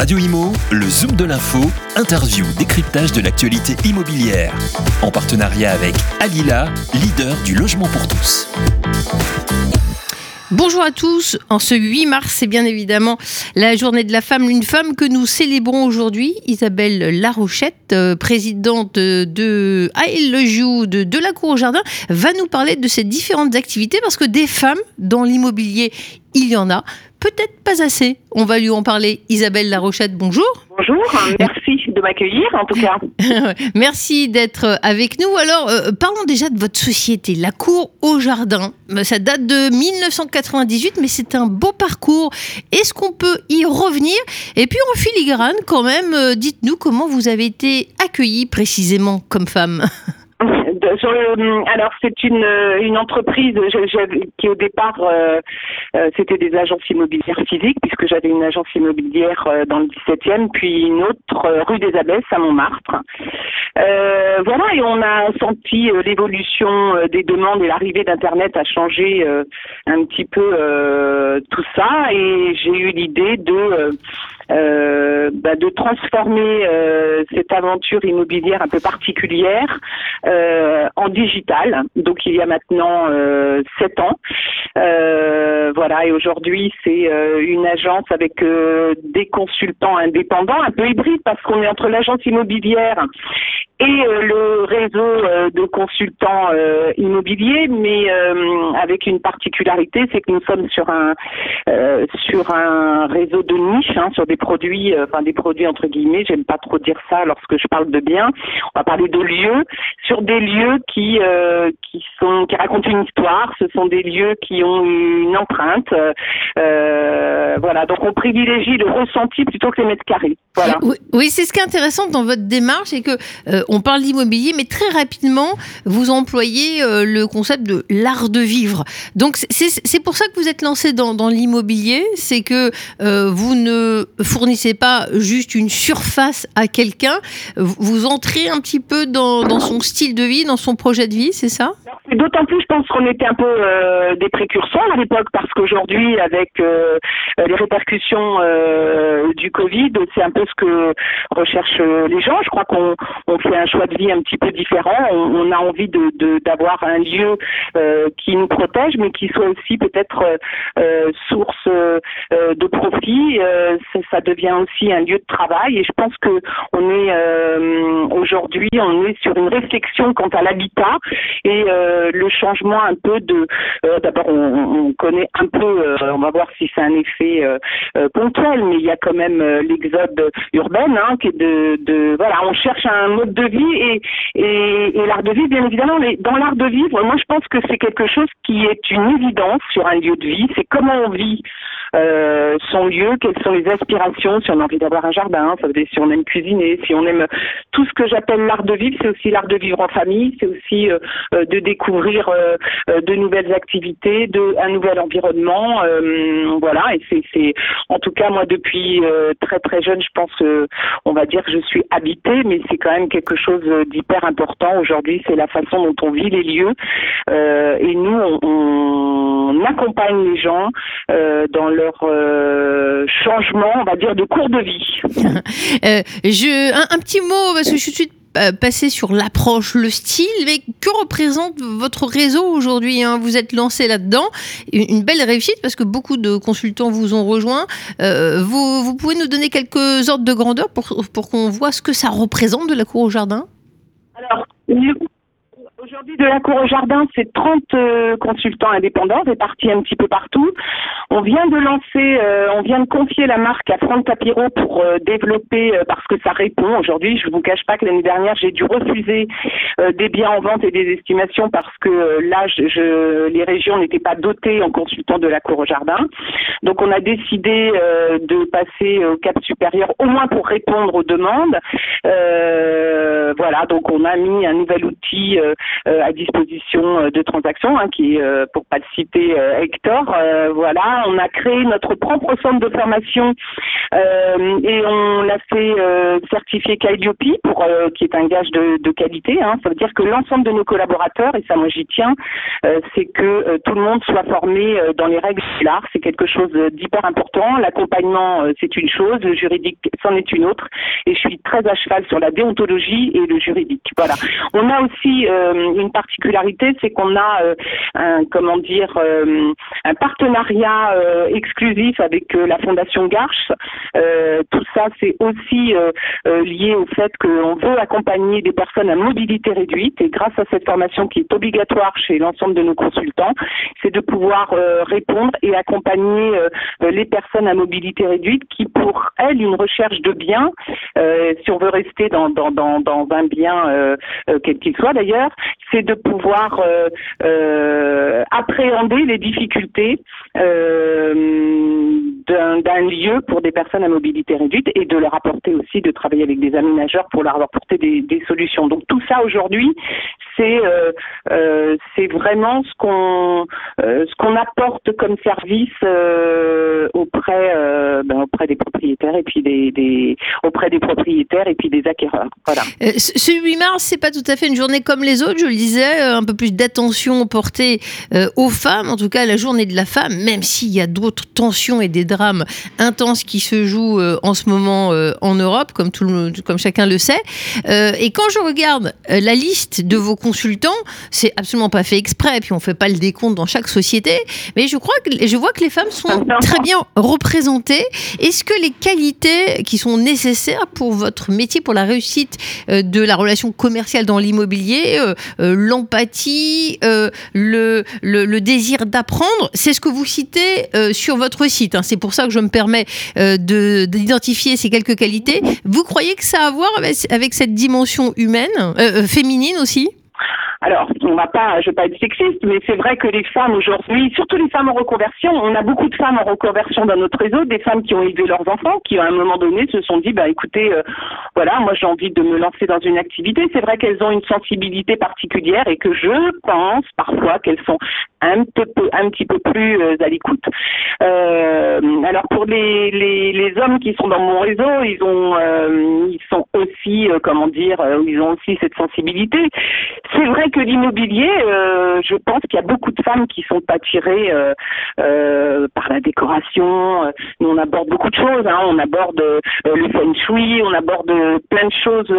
Radio Imo, le Zoom de l'info, interview, décryptage de l'actualité immobilière. En partenariat avec Alila, leader du logement pour tous. Bonjour à tous. En ce 8 mars, c'est bien évidemment la journée de la femme, une femme que nous célébrons aujourd'hui, Isabelle Larochette, euh, présidente de Le Joue de, de la Cour au Jardin, va nous parler de ces différentes activités parce que des femmes dans l'immobilier, il y en a. Peut-être pas assez. On va lui en parler. Isabelle Larochette, bonjour. Bonjour, merci de m'accueillir en tout cas. merci d'être avec nous. Alors, euh, parlons déjà de votre société, la Cour au Jardin. Ça date de 1998, mais c'est un beau parcours. Est-ce qu'on peut y revenir? Et puis en filigrane, quand même, euh, dites-nous comment vous avez été accueillie précisément comme femme. Euh, alors c'est une, euh, une entreprise qui au départ euh, c'était des agences immobilières physiques puisque j'avais une agence immobilière dans le 17e puis une autre rue des Abbesses à Montmartre. voilà et on a senti l'évolution des demandes et l'arrivée d'internet a changé un petit peu tout ça et j'ai eu l'idée de euh, bah, de transformer euh, cette aventure immobilière un peu particulière euh, en digital. Donc il y a maintenant sept ans. voilà, et aujourd'hui c'est une agence avec des consultants indépendants, un peu hybride parce qu'on est entre l'agence immobilière et le réseau de consultants immobiliers, mais avec une particularité, c'est que nous sommes sur un sur un réseau de niche, hein, sur des produits, euh, enfin des produits entre guillemets, j'aime pas trop dire ça lorsque je parle de biens. On va parler de lieux, sur des lieux qui euh, qui sont qui racontent une histoire. Ce sont des lieux qui ont une empreinte. Euh, voilà, donc on privilégie le ressenti plutôt que les mètres carrés. Voilà. Oui, c'est ce qui est intéressant dans votre démarche, c'est que on parle d'immobilier, mais très rapidement vous employez le concept de l'art de vivre. Donc c'est pour ça que vous êtes lancé dans l'immobilier, c'est que vous ne fournissez pas juste une surface à quelqu'un, vous entrez un petit peu dans, son style de vie, dans son projet de vie, c'est ça? D'autant plus, je pense qu'on était un peu euh, des précurseurs à l'époque, parce qu'aujourd'hui, avec euh, les répercussions euh, du Covid, c'est un peu ce que recherchent les gens. Je crois qu'on on fait un choix de vie un petit peu différent. On, a envie de d'avoir un lieu qui nous protège, mais qui soit aussi peut-être source de profit. ça devient aussi un lieu de travail, et je pense que on est aujourd'hui, on est sur une réflexion quant à l'habitat et euh, le changement un peu de. Euh, d'abord, on, connaît un peu. Euh, on va voir si c'est un effet ponctuel, mais il y a quand même l'exode urbain, hein, qui est de, de, Voilà, on cherche un mode de vie et, et, et l'art de vivre, bien évidemment. Mais dans l'art de vivre, moi, je pense que c'est quelque chose qui est une évidence sur un lieu de vie. C'est comment on vit euh, son lieu, quelles sont les aspirations, si on a envie d'avoir un jardin, ça veut dire si on aime cuisiner, si on aime tout ce que j'appelle l'art de vivre, c'est aussi l'art de vivre en famille, c'est aussi euh, euh, de découvrir de nouvelles activités, de un nouvel environnement, voilà. Et c'est, c'est, en tout cas moi depuis très très jeune, je pense, on va dire que je suis habitée, mais c'est quand même quelque chose d'hyper important aujourd'hui. C'est la façon dont on vit les lieux, et nous on accompagne les gens dans le leur euh, changement, on va dire, de cours de vie. Euh, je, un, petit mot, parce que je suis euh, passé sur l'approche, le style, mais que représente votre réseau aujourd'hui hein? Vous êtes lancé là-dedans, une belle réussite parce que beaucoup de consultants vous ont rejoint. vous, vous, pouvez nous donner quelques ordres de grandeur pour, pour qu'on voit ce que ça représente de la cour au jardin? Alors, Aujourd'hui, de la Cour au Jardin, c'est 30 euh, consultants indépendants répartis un petit peu partout. On vient de lancer, euh, on vient de confier la marque à Franck Tapiro pour euh, développer, parce que ça répond. Aujourd'hui, je ne vous cache pas que l'année dernière, j'ai dû refuser des biens en vente et des estimations parce que là, je, les régions n'étaient pas dotées en consultants de la Cour au Jardin. Donc, on a décidé de passer au cap supérieur, au moins pour répondre aux demandes. voilà, donc on a mis un nouvel outil à disposition de transactions, hein, qui est, pour pas le citer, Hector. voilà, on a créé notre propre centre de formation et on l'a fait certifier Calliope, pour qui est un gage de, de qualité. Hein. Ça veut dire que l'ensemble de nos collaborateurs, et ça moi j'y tiens, c'est que tout le monde soit formé dans les règles de l'art. C'est quelque chose d'hyper important. L'accompagnement, c'est une chose, le juridique, c'en est une autre. Et je suis très à cheval sur la déontologie et le juridique. Voilà. On a aussi euh, une particularité, c'est qu'on a euh, un, comment dire, euh, un partenariat exclusif avec la Fondation Garche. tout ça, c'est aussi lié au fait qu'on veut accompagner des personnes à mobilité réduite. Et grâce à cette formation qui est obligatoire chez l'ensemble de nos consultants, c'est de pouvoir répondre et accompagner les personnes à mobilité réduite qui, pour elles, une recherche de bien, si on veut rester dans, un bien, euh, euh, quel qu'il soit d'ailleurs, c'est de pouvoir euh, appréhender les difficultés d'un lieu pour des personnes à mobilité réduite et de leur apporter aussi de travailler avec des aménageurs pour leur apporter des, solutions. Donc tout ça aujourd'hui, c'est c'est vraiment ce qu'on ce qu'on apporte comme service auprès ben, auprès des propriétaires et puis des, auprès des propriétaires et puis des acquéreurs. Voilà. Euh, ce 8 mars, c'est pas tout à fait une journée comme les autres, je le disais, euh, un peu plus d'attention portée euh, aux femmes, en tout cas la journée de la femme, même s'il y a d'autres tensions et des drames intenses qui se jouent en ce moment en Europe, comme, tout le, comme chacun le sait. et quand je regarde la liste de vos consultants, c'est absolument pas fait exprès, puis on fait pas le décompte dans chaque société, mais je crois que je vois que les femmes sont très bien représentées. Est-ce que les qualités qui sont nécessaires pour votre métier, pour la réussite euh, de la relation commerciale dans l'immobilier, euh, euh, l'empathie, le, le, désir d'apprendre. C'est ce que vous citez sur votre site. Hein. C'est pour ça que je me permets d'identifier ces quelques qualités. Vous croyez que ça a à voir avec, cette dimension humaine, féminine aussi? Alors, on va pas, je vais pas être sexiste, mais c'est vrai que les femmes aujourd'hui, surtout les femmes en reconversion, on a beaucoup de femmes en reconversion dans notre réseau, des femmes qui ont élevé leurs enfants, qui à un moment donné se sont dit, bah écoutez, euh, voilà, moi j'ai envie de me lancer dans une activité. C'est vrai qu'elles ont une sensibilité particulière et que je pense parfois qu'elles sont un peu, un petit peu plus euh, à l'écoute. Euh, alors pour les, les, les, hommes qui sont dans mon réseau, ils ont, ils sont aussi, comment dire, ils ont aussi cette sensibilité. C'est vrai que l'immobilier, euh, je pense qu'il y a beaucoup de femmes qui sont attirées euh, euh, par la décoration. On aborde beaucoup de choses. Hein. On aborde le feng shui, on aborde plein de choses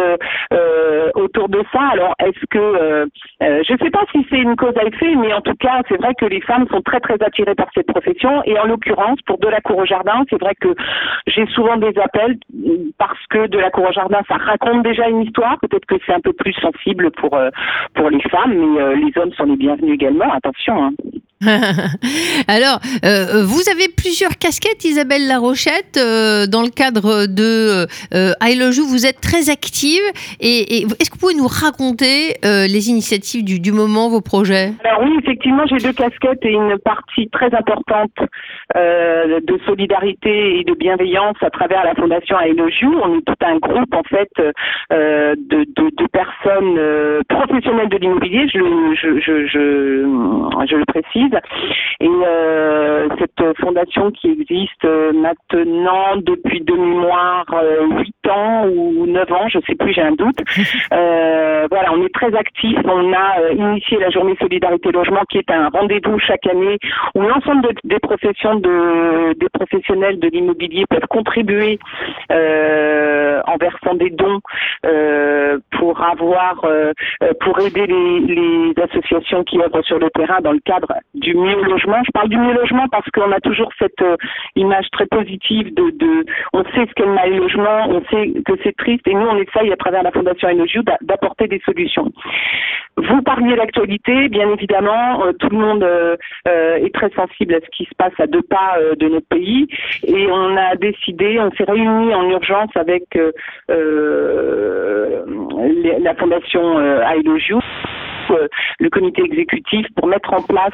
autour de ça. Alors, est-ce que, je sais pas si c'est une cause à effet, mais en tout cas, c'est vrai que les femmes sont très très attirées par cette profession. Et en l'occurrence, pour de la cour au jardin, c'est vrai que j'ai souvent des appels parce que de la cour au jardin, ça raconte déjà une histoire. Peut-être que c'est un peu plus sensible pour pour les femmes, mais euh, les hommes sont les bienvenus également. Attention. Hein. Alors, euh, vous avez plusieurs casquettes, Isabelle Larochette, euh, dans le cadre de euh, I Love You. Vous êtes très active. Et, est-ce que vous pouvez nous raconter les initiatives du, moment, vos projets? Alors oui, effectivement, j'ai deux casquettes et une partie très importante de solidarité et de bienveillance à travers la fondation I Love. On est tout un groupe, en fait, de, personnes professionnelles de l'immobilier, je le précise et euh, cette fondation qui existe euh, maintenant depuis de mémoire 8 euh, ans ou 9 ans, je sais plus, j'ai un doute. voilà, on est très actifs. On a initié la journée solidarité logement qui est un rendez-vous chaque année où l'ensemble des professions de des professionnels de l'immobilier peuvent contribuer en versant des dons pour avoir pour aider les, les associations qui œuvrent sur le terrain dans le cadre du mieux logement. Je parle du mieux logement parce qu'on a toujours cette euh, image très positive de, de on sait ce qu'est le mal logement, on sait que c'est triste et nous on essaye à travers la Fondation Enoju d'apporter des solutions. Vous parliez l'actualité, bien évidemment, euh, tout le monde euh, est très sensible à ce qui se passe à deux pas de notre pays et on a décidé, on s'est réunis en urgence avec la Fondation I le comité exécutif pour mettre en place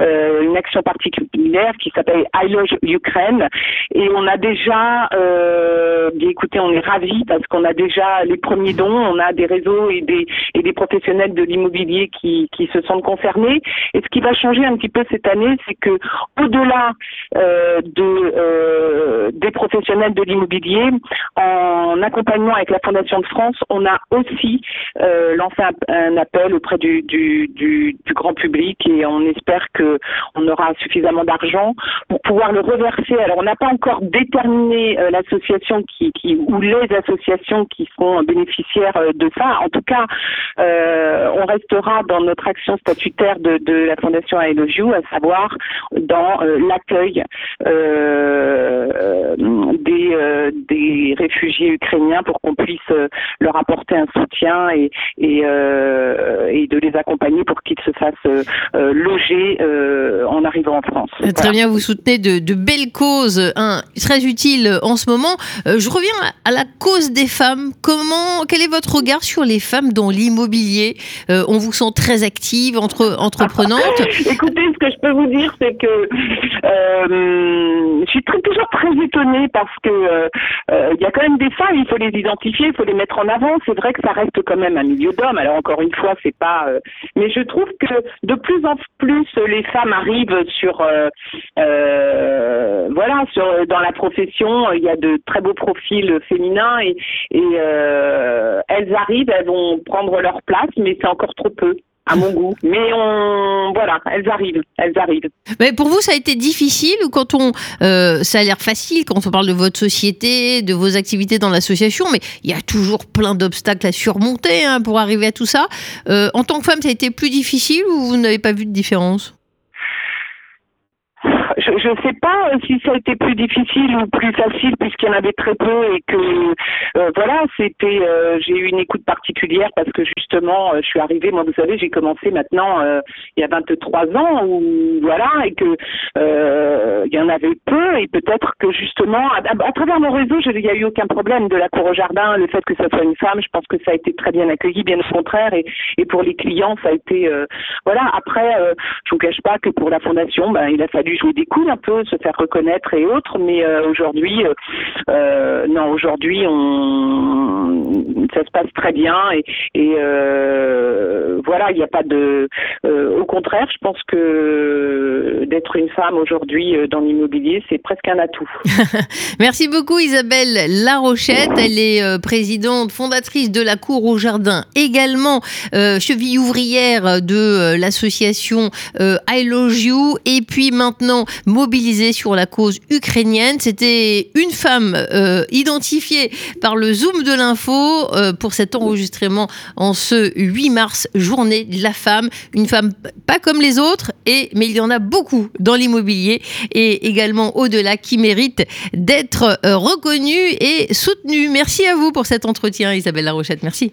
une action particulière qui s'appelle I Ukraine. Et on a déjà, écoutez, on est ravis parce qu'on a déjà les premiers dons, on a des réseaux et des, et des professionnels de l'immobilier qui, qui se sentent concernés. Et ce qui va changer un petit peu cette année, c'est que au-delà euh, de, euh, des professionnels de l'immobilier, en accompagnement avec la Fondation de France, on a aussi euh, lancé un, appel auprès du, du, du, du, grand public et on espère que on aura suffisamment d'argent pour pouvoir le reverser. Alors on n'a pas encore déterminé l'association qui, ou les associations qui seront bénéficiaires de ça. En tout cas, on restera dans notre action statutaire de, de la Fondation You, à savoir dans l'accueil euh, des, euh, des réfugiés ukrainiens pour qu'on puisse euh, leur apporter un soutien et, et, et de les accompagner pour qu'ils se fassent loger en arrivant en France. Très bien, vous soutenez de, de belles causes, hein, très utiles en ce moment. je reviens à la cause des femmes. Comment, quel est votre regard sur les femmes dans l'immobilier? On vous sent très active, entre, entreprenante. Écoutez, ce que je peux vous dire, c'est que euh, je suis toujours très étonnée parce que euh, euh, il y a quand même des femmes, il faut les identifier, il faut les mettre en avant. C'est vrai que ça reste quand même un milieu d'hommes. Alors encore une fois, c'est pas. mais je trouve que de plus en plus les femmes arrivent sur voilà sur dans la profession. Il y a de très beaux profils féminins et, et elles arrivent, elles vont prendre leur place, mais c'est encore trop peu à mon goût. Mais on, voilà, elles arrivent, elles arrivent. Mais pour vous, ça a été difficile ou quand on, euh, ça a l'air facile quand on parle de votre société, de vos activités dans l'association, mais il y a toujours plein d'obstacles à surmonter hein, pour arriver à tout ça. Euh, en tant que femme, ça a été plus difficile ou vous n'avez pas vu de différence? Je ne sais pas si ça a été plus difficile ou plus facile puisqu'il y en avait très peu et que euh, voilà, c'était euh, j'ai eu une écoute particulière parce que justement euh, je suis arrivée, moi vous savez, j'ai commencé maintenant il y a 23 ans ou voilà et que il y en avait peu et peut-être que justement à, travers mon réseau, il n'y a eu aucun problème de la cour au jardin, le fait que ce soit une femme, je pense que ça a été très bien accueilli, bien au contraire et, pour les clients ça a été voilà. Après, je vous cache pas que pour la fondation, ben il a fallu jouer coups un peu, se faire reconnaître et autres, mais euh, aujourd'hui, euh, euh, non, aujourd'hui, on, ça se passe très bien et, et voilà, il n'y a pas de. au contraire, je pense que d'être une femme aujourd'hui dans l'immobilier, c'est presque un atout. Merci beaucoup Isabelle Larochette. Elle est présidente, fondatrice de la Cour au Jardin, également cheville ouvrière de l'association I Love You, et puis maintenant mobilisée sur la cause ukrainienne. C'était une femme euh, identifiée par le Zoom de l'info euh, pour cet enregistrement en ce 8 mars, journée de la femme. Une femme pas comme les autres, et, mais il y en a beaucoup dans l'immobilier et également au-delà qui mérite d'être euh, reconnue et soutenue. Merci à vous pour cet entretien, Isabelle Larochette. Merci.